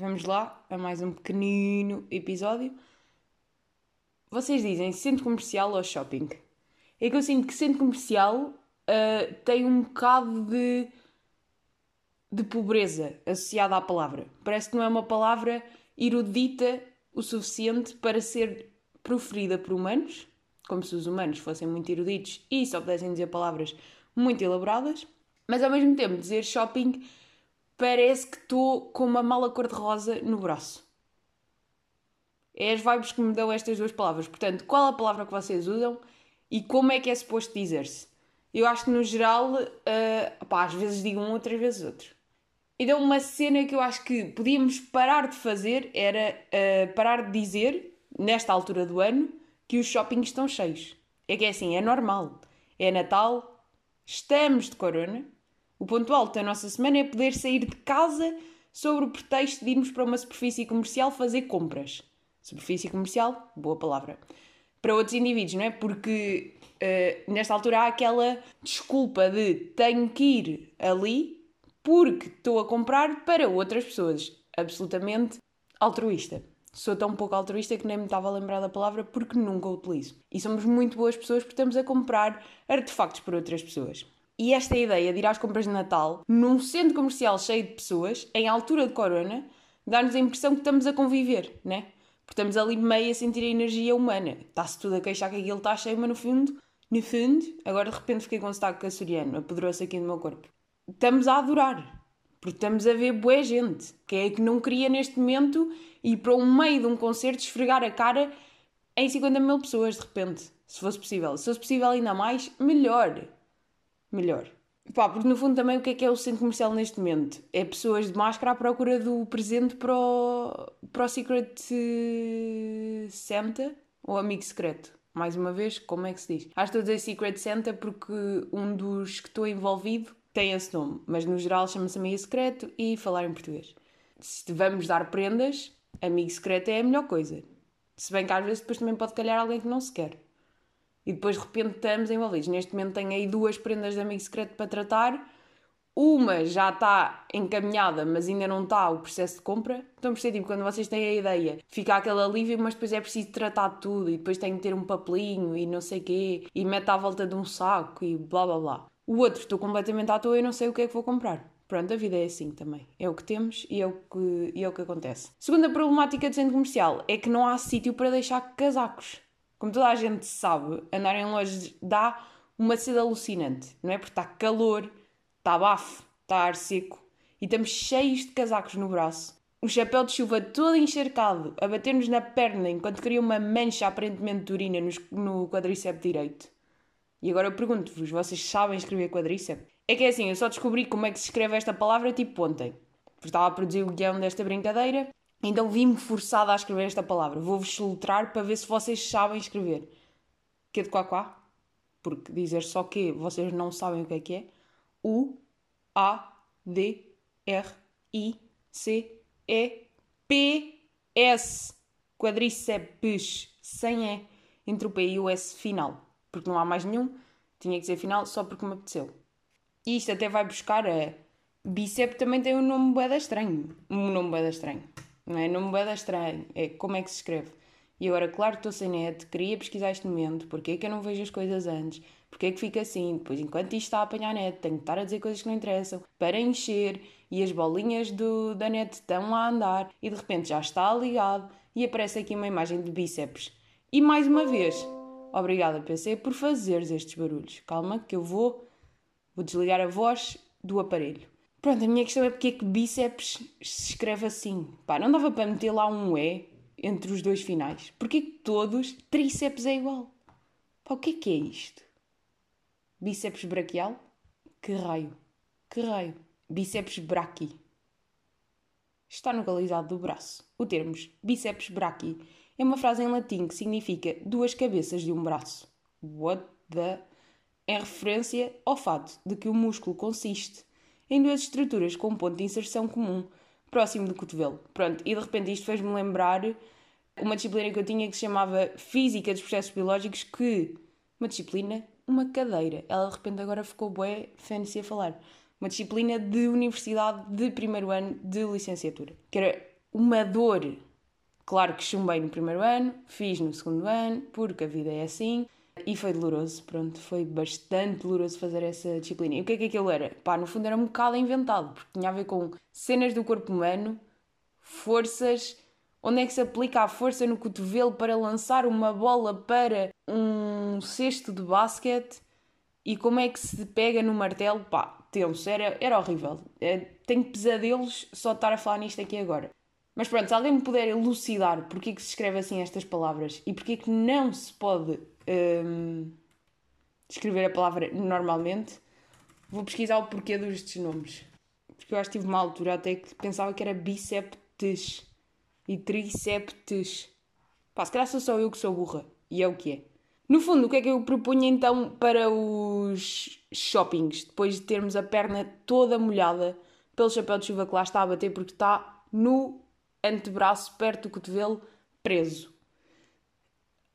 vamos lá a mais um pequenino episódio. Vocês dizem centro comercial ou shopping? É que eu sinto que centro comercial uh, tem um bocado de, de pobreza associada à palavra. Parece que não é uma palavra erudita o suficiente para ser proferida por humanos, como se os humanos fossem muito eruditos e só pudessem dizer palavras muito elaboradas, mas ao mesmo tempo dizer shopping parece que estou com uma mala cor-de-rosa no braço. É as vibes que me dão estas duas palavras. Portanto, qual a palavra que vocês usam e como é que é suposto dizer-se? Eu acho que no geral, uh, às vezes digo um, outras vezes outro. Então, uma cena que eu acho que podíamos parar de fazer era uh, parar de dizer, nesta altura do ano, que os shoppings estão cheios. É que é assim, é normal. É Natal, estamos de corona, o ponto alto da nossa semana é poder sair de casa sobre o pretexto de irmos para uma superfície comercial fazer compras. Superfície comercial, boa palavra. Para outros indivíduos, não é? Porque uh, nesta altura há aquela desculpa de tenho que ir ali porque estou a comprar para outras pessoas. Absolutamente altruísta. Sou tão pouco altruísta que nem me estava a lembrar da palavra porque nunca a utilizo. E somos muito boas pessoas porque estamos a comprar artefactos para outras pessoas. E esta ideia de ir às compras de Natal, num centro comercial cheio de pessoas, em altura de corona, dá-nos a impressão que estamos a conviver, né? Porque estamos ali meio a sentir a energia humana. Está-se tudo a queixar que aquilo está cheio, mas no fundo, no fundo, agora de repente fiquei com um sotaque açoriano, apoderou-se aqui no meu corpo. Estamos a adorar. Porque estamos a ver boa gente. Quem é que não queria neste momento ir para o meio de um concerto esfregar a cara em 50 mil pessoas de repente? Se fosse possível. Se fosse possível ainda mais, melhor melhor. Pá, porque no fundo também o que é que é o centro comercial neste momento? É pessoas de máscara à procura do presente para o, para o Secret Santa ou amigo secreto. Mais uma vez, como é que se diz? Acho que estou a dizer Secret Santa porque um dos que estou envolvido tem esse nome, mas no geral chama-se amigo secreto e falar em português. Se vamos dar prendas, amigo secreto é a melhor coisa. Se bem que às vezes depois também pode calhar alguém que não se quer e depois de repente estamos envolvidos. Neste momento tenho aí duas prendas de amigo secreto para tratar. Uma já está encaminhada, mas ainda não está o processo de compra. Então, percebe, tipo, quando vocês têm a ideia, fica aquele alívio, mas depois é preciso tratar tudo e depois tem que ter um papelinho e não sei quê e mete à volta de um saco e blá blá blá. O outro, estou completamente à toa e não sei o que é que vou comprar. Pronto, a vida é assim também. É o que temos e é o que, e é o que acontece. Segunda problemática do centro comercial é que não há sítio para deixar casacos como toda a gente sabe, andar em lojas dá uma sede alucinante, não é? Porque está calor, está bafo, está ar seco e estamos cheios de casacos no braço. O chapéu de chuva todo encharcado a bater-nos na perna enquanto cria uma mancha aparentemente de urina no quadríceps direito. E agora eu pergunto-vos, vocês sabem escrever quadríceps? É que é assim, eu só descobri como é que se escreve esta palavra tipo ontem. Porque estava a produzir o guião desta brincadeira então vi-me forçada a escrever esta palavra. Vou-vos soltar para ver se vocês sabem escrever. Que de quá quá? Porque dizer só que vocês não sabem o que é que é. U, A, D, R, I, C, E, P, S. Quadríceps. Sem E. Entre o P e o S final. Porque não há mais nenhum. Tinha que ser final só porque me apeteceu. E isto até vai buscar a... Bíceps também tem um nome boeda estranho. Um nome boeda estranho não é? Não me bada estranho, é como é que se escreve. E agora, claro que estou sem net, queria pesquisar este momento, porque é que eu não vejo as coisas antes, porque é que fica assim, depois enquanto isto está a apanhar net, tenho que estar a dizer coisas que não interessam, para encher, e as bolinhas do, da net estão a andar, e de repente já está ligado, e aparece aqui uma imagem de bíceps. E mais uma vez, obrigada PC por fazeres estes barulhos. Calma que eu vou, vou desligar a voz do aparelho. Pronto, a minha questão é porque é que bíceps se escreve assim. Pá, não dava para meter lá um E entre os dois finais. Porquê que todos tríceps é igual? Pá, o que é que é isto? Bíceps braquial? Que raio? Que raio? Bíceps braqui. Está no localizado do braço. O termo bíceps braqui é uma frase em latim que significa duas cabeças de um braço. What the... Em referência ao fato de que o músculo consiste em duas estruturas com um ponto de inserção comum, próximo do cotovelo. Pronto, e de repente isto fez-me lembrar uma disciplina que eu tinha que se chamava Física dos Processos Biológicos, que. Uma disciplina, uma cadeira. Ela de repente agora ficou bué fancy a falar. Uma disciplina de universidade de primeiro ano de licenciatura. Que era uma dor. Claro que chumbei no primeiro ano, fiz no segundo ano, porque a vida é assim. E foi doloroso, pronto, foi bastante doloroso fazer essa disciplina. E o que é que aquilo era? Pá, no fundo era um bocado inventado, porque tinha a ver com cenas do corpo humano, forças, onde é que se aplica a força no cotovelo para lançar uma bola para um cesto de basquete e como é que se pega no martelo, pá, tenso, era, era horrível. É, tenho pesadelos só de estar a falar nisto aqui agora. Mas pronto, se alguém me puder elucidar porque é que se escreve assim estas palavras e porque é que não se pode hum, escrever a palavra normalmente, vou pesquisar o porquê destes nomes. Porque eu acho que tive uma altura até que pensava que era biceptes e triceptes. Pá, se calhar sou só eu que sou burra. E é o que é. No fundo, o que é que eu propunha então para os shoppings, depois de termos a perna toda molhada pelo chapéu de chuva que lá está a bater, porque está no antebraço, perto do cotovelo, preso?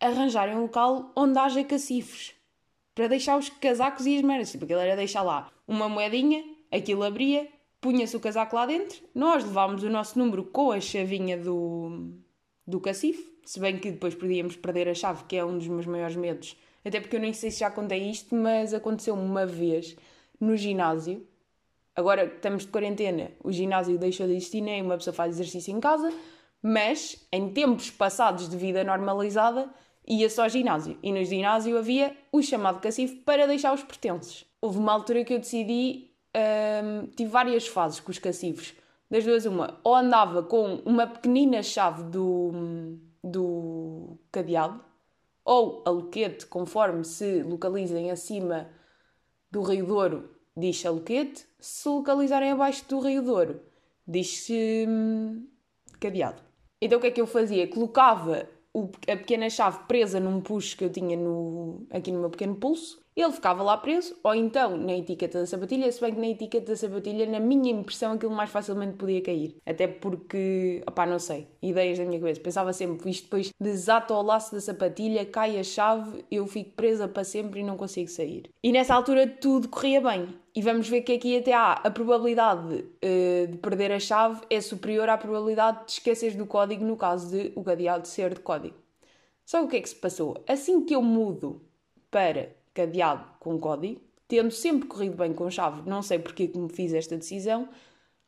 Arranjarem um local onde haja cacifres para deixar os casacos e as merdas. Tipo, aquilo era deixar lá uma moedinha, aquilo abria, punha-se o casaco lá dentro, nós levámos o nosso número com a chavinha do, do cacife se bem que depois podíamos perder a chave, que é um dos meus maiores medos. Até porque eu nem sei se já contei isto, mas aconteceu uma vez no ginásio. Agora que estamos de quarentena, o ginásio deixou de existir, nem uma pessoa faz exercício em casa, mas em tempos passados de vida normalizada, ia só ao ginásio. E no ginásio havia o chamado cacifo para deixar os pertences. Houve uma altura que eu decidi, hum, tive várias fases com os cacifos. Das duas, uma, ou andava com uma pequenina chave do, do cadeado, ou aloquete, conforme se localizem acima do Rio Douro, diz aloquete, se localizarem abaixo do Rio Douro, diz-se hum, cadeado. Então o que é que eu fazia? Colocava o, a pequena chave presa num puxo que eu tinha no, aqui no meu pequeno pulso, ele ficava lá preso, ou então na etiqueta da sapatilha, se bem que na etiqueta da sapatilha, na minha impressão, aquilo mais facilmente podia cair. Até porque, opá, não sei, ideias da minha cabeça. Pensava sempre, isto depois desata o laço da sapatilha, cai a chave, eu fico presa para sempre e não consigo sair. E nessa altura tudo corria bem. E vamos ver que aqui até há a probabilidade uh, de perder a chave é superior à probabilidade de esquecer do código no caso de o cadeado ser de código. Só o que é que se passou? Assim que eu mudo para cadeado com código, tendo sempre corrido bem com chave, não sei porque que me fiz esta decisão,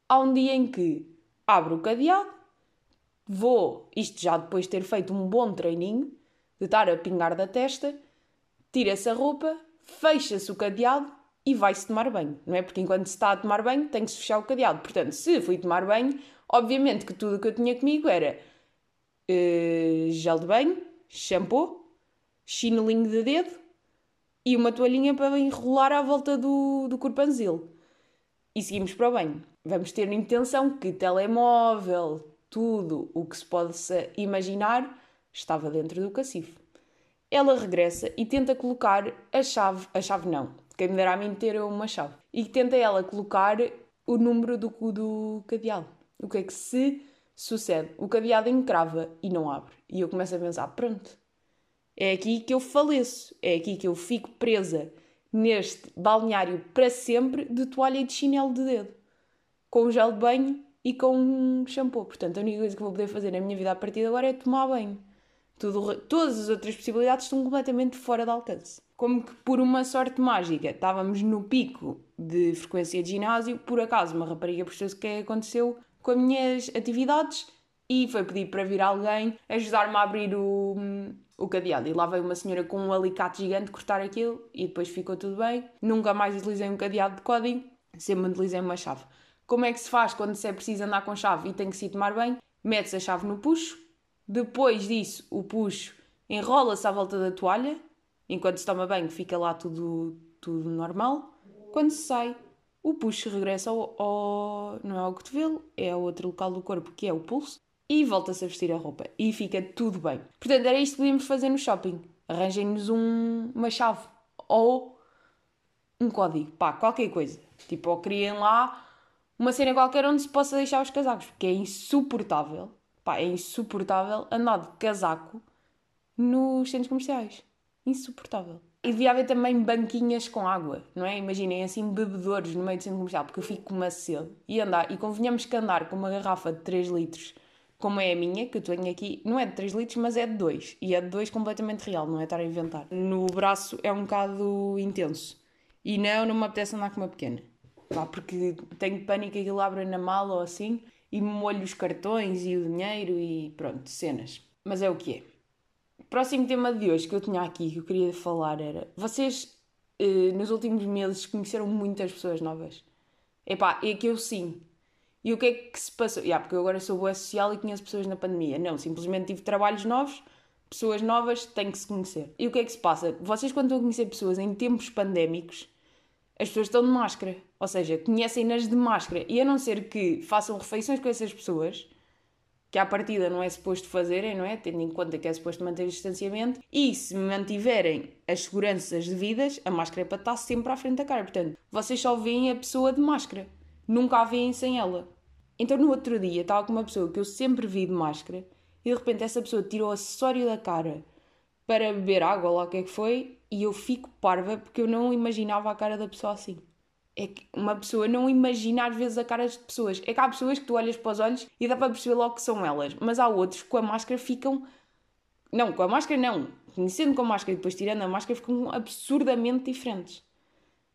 há um dia em que abro o cadeado, vou, isto já depois de ter feito um bom treininho, de estar a pingar da testa, tira-se a roupa, fecha-se o cadeado e vai-se tomar banho, não é? Porque enquanto se está a tomar banho tem que se fechar o cadeado. Portanto, se fui tomar banho, obviamente que tudo o que eu tinha comigo era uh, gel de banho, shampoo, chinelinho de dedo, e uma toalhinha para enrolar à volta do, do corpanzil. E seguimos para o banho. Vamos ter intenção que telemóvel, tudo o que se possa imaginar, estava dentro do cacifo. Ela regressa e tenta colocar a chave, a chave não, quem me dera a mim ter uma chave, e tenta ela colocar o número do, do cadeado. O que é que se sucede? O cadeado encrava e não abre. E eu começo a pensar, pronto, é aqui que eu faleço, é aqui que eu fico presa neste balneário para sempre de toalha e de chinelo de dedo, com gel de banho e com shampoo. Portanto, a única coisa que vou poder fazer na minha vida a partir de agora é tomar banho. Tudo, todas as outras possibilidades estão completamente fora de alcance. Como que por uma sorte mágica estávamos no pico de frequência de ginásio, por acaso uma rapariga percebeu-se o que é aconteceu com as minhas atividades e foi pedir para vir alguém ajudar-me a abrir o, o cadeado. E lá veio uma senhora com um alicate gigante cortar aquilo e depois ficou tudo bem. Nunca mais utilizei um cadeado de código, sempre utilizei uma chave. Como é que se faz quando se é preciso andar com chave e tem que se tomar bem? Metes a chave no puxo, depois disso o puxo enrola-se à volta da toalha, enquanto se toma banho fica lá tudo, tudo normal. Quando se sai, o puxo regressa ao, ao, não é ao cotovelo, é ao outro local do corpo que é o pulso e volta-se a vestir a roupa e fica tudo bem. Portanto, era isto que podíamos fazer no shopping. Arranjem-nos um, uma chave ou um código, pá, qualquer coisa. Tipo, ou criem lá uma cena qualquer onde se possa deixar os casacos, porque é insuportável, pá, é insuportável andar de casaco nos centros comerciais. Insuportável. E devia haver também banquinhas com água, não é? Imaginem assim bebedores no meio do centro comercial, porque eu fico com uma sede. E andar, e convenhamos que andar com uma garrafa de 3 litros como é a minha, que eu tenho aqui, não é de 3 litros, mas é de 2. E é de 2 completamente real, não é estar a inventar. No braço é um bocado intenso. E não, não me apetece andar com uma pequena. Pá, porque tenho pânico que aquilo abra na mala ou assim e molho os cartões e o dinheiro e pronto, cenas. Mas é o que é. Próximo tema de hoje que eu tinha aqui, que eu queria falar era: vocês eh, nos últimos meses conheceram muitas pessoas novas? Epá, é que eu sim. E o que é que se passou? Yeah, porque eu agora sou boa social e conheço pessoas na pandemia. Não, simplesmente tive trabalhos novos, pessoas novas têm que se conhecer. E o que é que se passa? Vocês, quando estão a conhecer pessoas em tempos pandémicos, as pessoas estão de máscara. Ou seja, conhecem-nas de máscara. E a não ser que façam refeições com essas pessoas, que à partida não é suposto fazerem, não é? Tendo em conta que é suposto manter o distanciamento, e se mantiverem as seguranças devidas, a máscara é para estar sempre à frente da cara. Portanto, vocês só veem a pessoa de máscara. Nunca a veem sem ela. Então no outro dia estava com uma pessoa que eu sempre vi de máscara e de repente essa pessoa tirou o acessório da cara para beber água, lá o que é que foi, e eu fico parva porque eu não imaginava a cara da pessoa assim. É que uma pessoa não imagina às vezes a cara de pessoas. É que há pessoas que tu olhas para os olhos e dá para perceber logo que são elas, mas há outros que com a máscara ficam. Não, com a máscara não. Conhecendo com a máscara e depois tirando a máscara ficam absurdamente diferentes.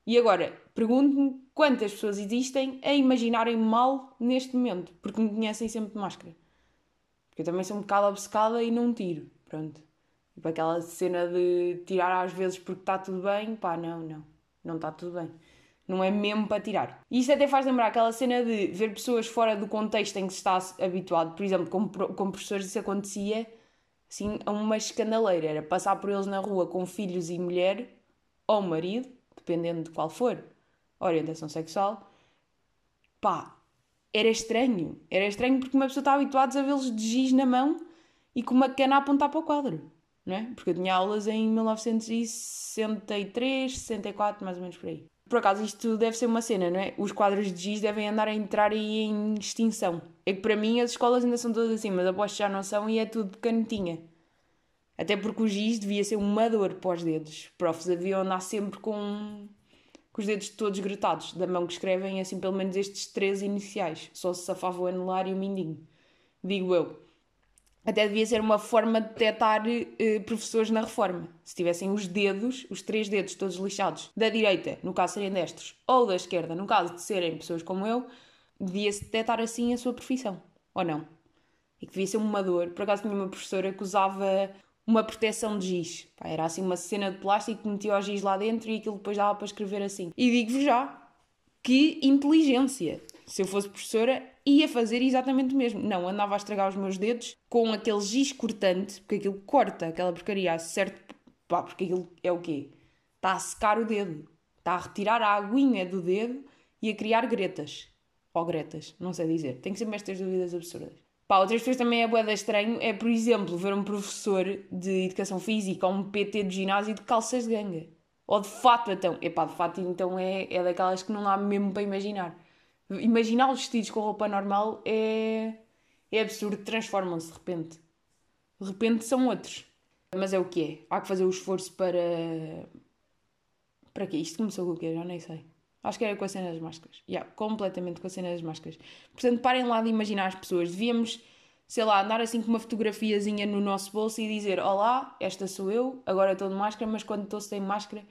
E agora, pergunto-me quantas pessoas existem a imaginarem mal neste momento, porque me conhecem sempre de máscara. Porque eu também sou um bocado obcecada e não tiro. Pronto. Tipo aquela cena de tirar às vezes porque está tudo bem, pá, não, não. Não está tudo bem. Não é mesmo para tirar. E isto até faz lembrar aquela cena de ver pessoas fora do contexto em que se está habituado. Por exemplo, como, como professores, isso acontecia assim a uma escandaleira. Era passar por eles na rua com filhos e mulher ou marido, dependendo de qual for a orientação sexual. Pá, era estranho. Era estranho porque uma pessoa está habituada a vê-los de giz na mão e com uma cana a apontar para o quadro não é? Porque eu tinha aulas em 1963, 64, mais ou menos por aí. Por acaso, isto deve ser uma cena, não é? Os quadros de giz devem andar a entrar aí em extinção. É que para mim as escolas ainda são todas assim, mas aposto já não são e é tudo canetinha. Até porque o giz devia ser uma dor para os dedos. Os profs deviam andar sempre com, com os dedos todos gretados, da mão que escrevem, assim, pelo menos estes três iniciais. Só se safava o anelar e o mindinho. Digo eu. Até devia ser uma forma de detectar eh, professores na reforma. Se tivessem os dedos, os três dedos todos lixados, da direita, no caso serem destros, ou da esquerda, no caso de serem pessoas como eu, devia-se detectar assim a sua profissão. Ou não? E que devia ser uma dor. Por acaso tinha uma professora que usava uma proteção de giz. Pá, era assim uma cena de plástico que metia o giz lá dentro e aquilo depois dava para escrever assim. E digo-vos já, que inteligência! Se eu fosse professora, ia fazer exatamente o mesmo. Não, andava a estragar os meus dedos com aquele giz cortante, porque aquilo corta aquela porcaria, certo? Pá, porque aquilo é o quê? Está a secar o dedo. Está a retirar a aguinha do dedo e a criar gretas. Ou gretas, não sei dizer. Tenho sempre estas dúvidas absurdas. Pá, outras pessoas também é boeda estranho. É, por exemplo, ver um professor de educação física ou um PT de ginásio de calças de ganga. Ou de fato, então. Epá, de fato, então é, é daquelas que não há mesmo para imaginar imaginar os vestidos com roupa normal é, é absurdo, transformam-se de repente. De repente são outros. Mas é o que é. Há que fazer o esforço para. Para quê? Isto começou com o quê? Já nem sei. Acho que era com a cena das máscaras. Yeah, completamente com a cena das máscaras. Portanto, parem lá de imaginar as pessoas. Devíamos, sei lá, andar assim com uma fotografiazinha no nosso bolso e dizer: Olá, esta sou eu, agora estou de máscara, mas quando estou sem máscara,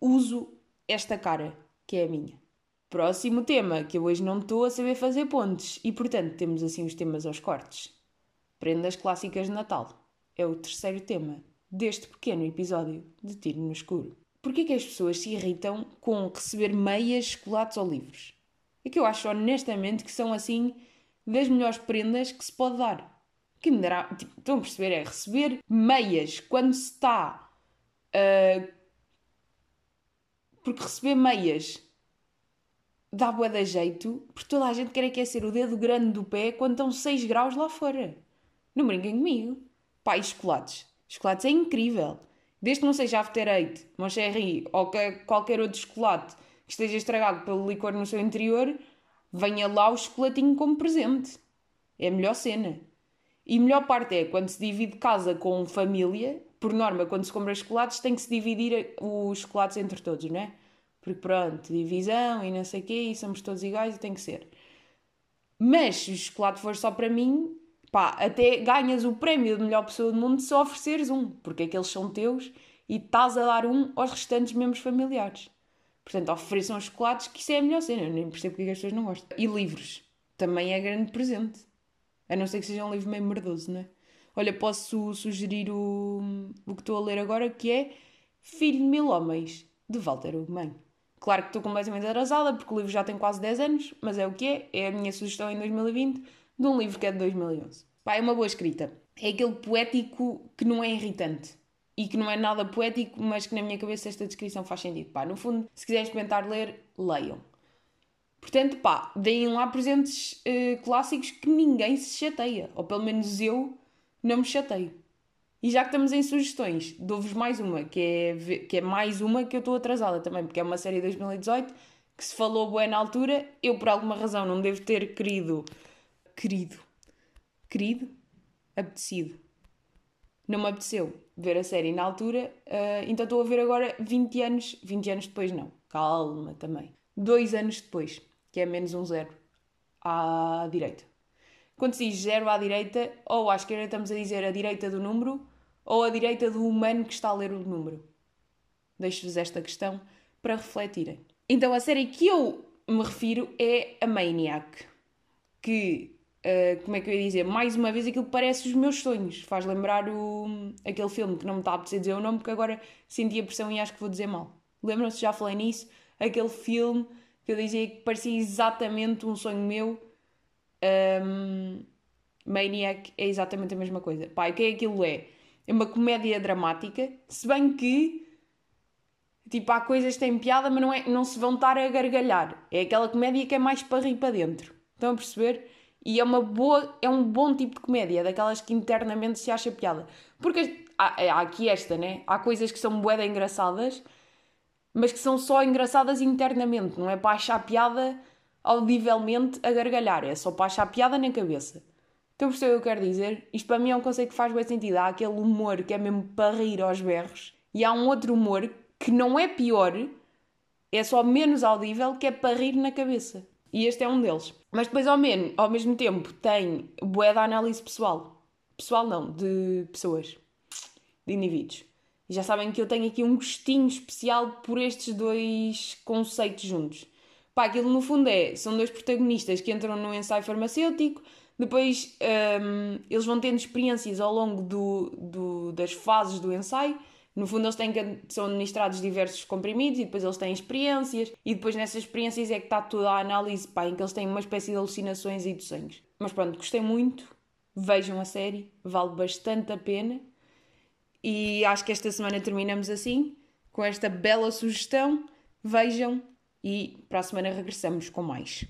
uso esta cara, que é a minha. Próximo tema, que eu hoje não estou a saber fazer pontes e, portanto, temos assim os temas aos cortes. Prendas clássicas de Natal. É o terceiro tema deste pequeno episódio de Tiro no Escuro. Porquê que as pessoas se irritam com receber meias, chocolates ou livros? É que eu acho honestamente que são assim das melhores prendas que se pode dar. Que me dará. Tipo, estão a perceber? É receber meias quando se está. Uh, porque receber meias dá bué de jeito, porque toda a gente quer aquecer o dedo grande do pé quando estão 6 graus lá fora. Não brinquem comigo. E chocolates? Chocolates é incrível. Desde que não seja After Eight, Moncherry ou qualquer outro chocolate que esteja estragado pelo licor no seu interior, venha lá o chocolatinho como presente. É a melhor cena. E a melhor parte é quando se divide casa com família, por norma, quando se compra chocolates, tem que se dividir os chocolates entre todos, não é? Porque pronto, divisão e não sei o quê, e somos todos iguais e tem que ser. Mas se o chocolate for só para mim, Pá, até ganhas o prémio de melhor pessoa do mundo se ofereceres um, porque aqueles são teus e estás a dar um aos restantes membros familiares. Portanto, ofereçam os chocolates, que isso é a melhor cena. Eu nem percebo porque as pessoas não gostam. E livros. Também é grande presente. A não ser que seja um livro meio merdoso, não é? Olha, posso sugerir o, o que estou a ler agora, que é Filho de Mil Homens, de Walter Ugman. Claro que estou completamente atrasada, porque o livro já tem quase 10 anos, mas é o que é. É a minha sugestão em 2020 de um livro que é de 2011. Pá, é uma boa escrita. É aquele poético que não é irritante e que não é nada poético, mas que na minha cabeça esta descrição faz sentido. Pá, no fundo, se quiserem experimentar ler, leiam. Portanto, pá, deem lá presentes uh, clássicos que ninguém se chateia. Ou pelo menos eu não me chateio. E já que estamos em sugestões, dou-vos mais uma, que é, que é mais uma que eu estou atrasada também, porque é uma série de 2018 que se falou boa na altura. Eu, por alguma razão, não devo ter querido. Querido. Querido? Apetecido. Não me apeteceu ver a série na altura, uh, então estou a ver agora 20 anos. 20 anos depois, não. Calma também. Dois anos depois, que é menos um zero à direita. Quando se diz zero à direita, ou à esquerda estamos a dizer a direita do número, ou a direita do humano que está a ler o número. Deixo-vos esta questão para refletirem. Então, a série que eu me refiro é a Maniac, que, uh, como é que eu ia dizer, mais uma vez aquilo parece os meus sonhos. Faz lembrar o, aquele filme que não me está a apetecer dizer o nome, porque agora senti a pressão e acho que vou dizer mal. Lembram-se, já falei nisso? Aquele filme que eu dizia que parecia exatamente um sonho meu um, Maniac é exatamente a mesma coisa. Pá, o que é aquilo é? É uma comédia dramática, se bem que tipo, há coisas que têm piada, mas não, é, não se vão estar a gargalhar. É aquela comédia que é mais para rir para dentro. Estão a perceber? E é uma boa, é um bom tipo de comédia, daquelas que internamente se acha piada. Porque há, há aqui esta, né? Há coisas que são boeda engraçadas, mas que são só engraçadas internamente, não é para achar piada audivelmente a gargalhar, é só para achar piada na cabeça. Então percebeu o que eu quero dizer? Isto para mim é um conceito que faz bem sentido. Há aquele humor que é mesmo para rir aos berros e há um outro humor que não é pior, é só menos audível, que é para rir na cabeça. E este é um deles. Mas depois, ao, menos, ao mesmo tempo, tem bué da análise pessoal. Pessoal não, de pessoas. De indivíduos. E já sabem que eu tenho aqui um gostinho especial por estes dois conceitos juntos. Pá, aquilo no fundo é, são dois protagonistas que entram num ensaio farmacêutico, depois um, eles vão tendo experiências ao longo do, do, das fases do ensaio. No fundo, eles têm que, são administrados diversos comprimidos e depois eles têm experiências, e depois nessas experiências é que está toda a análise pá, em que eles têm uma espécie de alucinações e de sonhos. Mas pronto, gostei muito, vejam a série, vale bastante a pena. E acho que esta semana terminamos assim, com esta bela sugestão. Vejam, e para a semana regressamos com mais.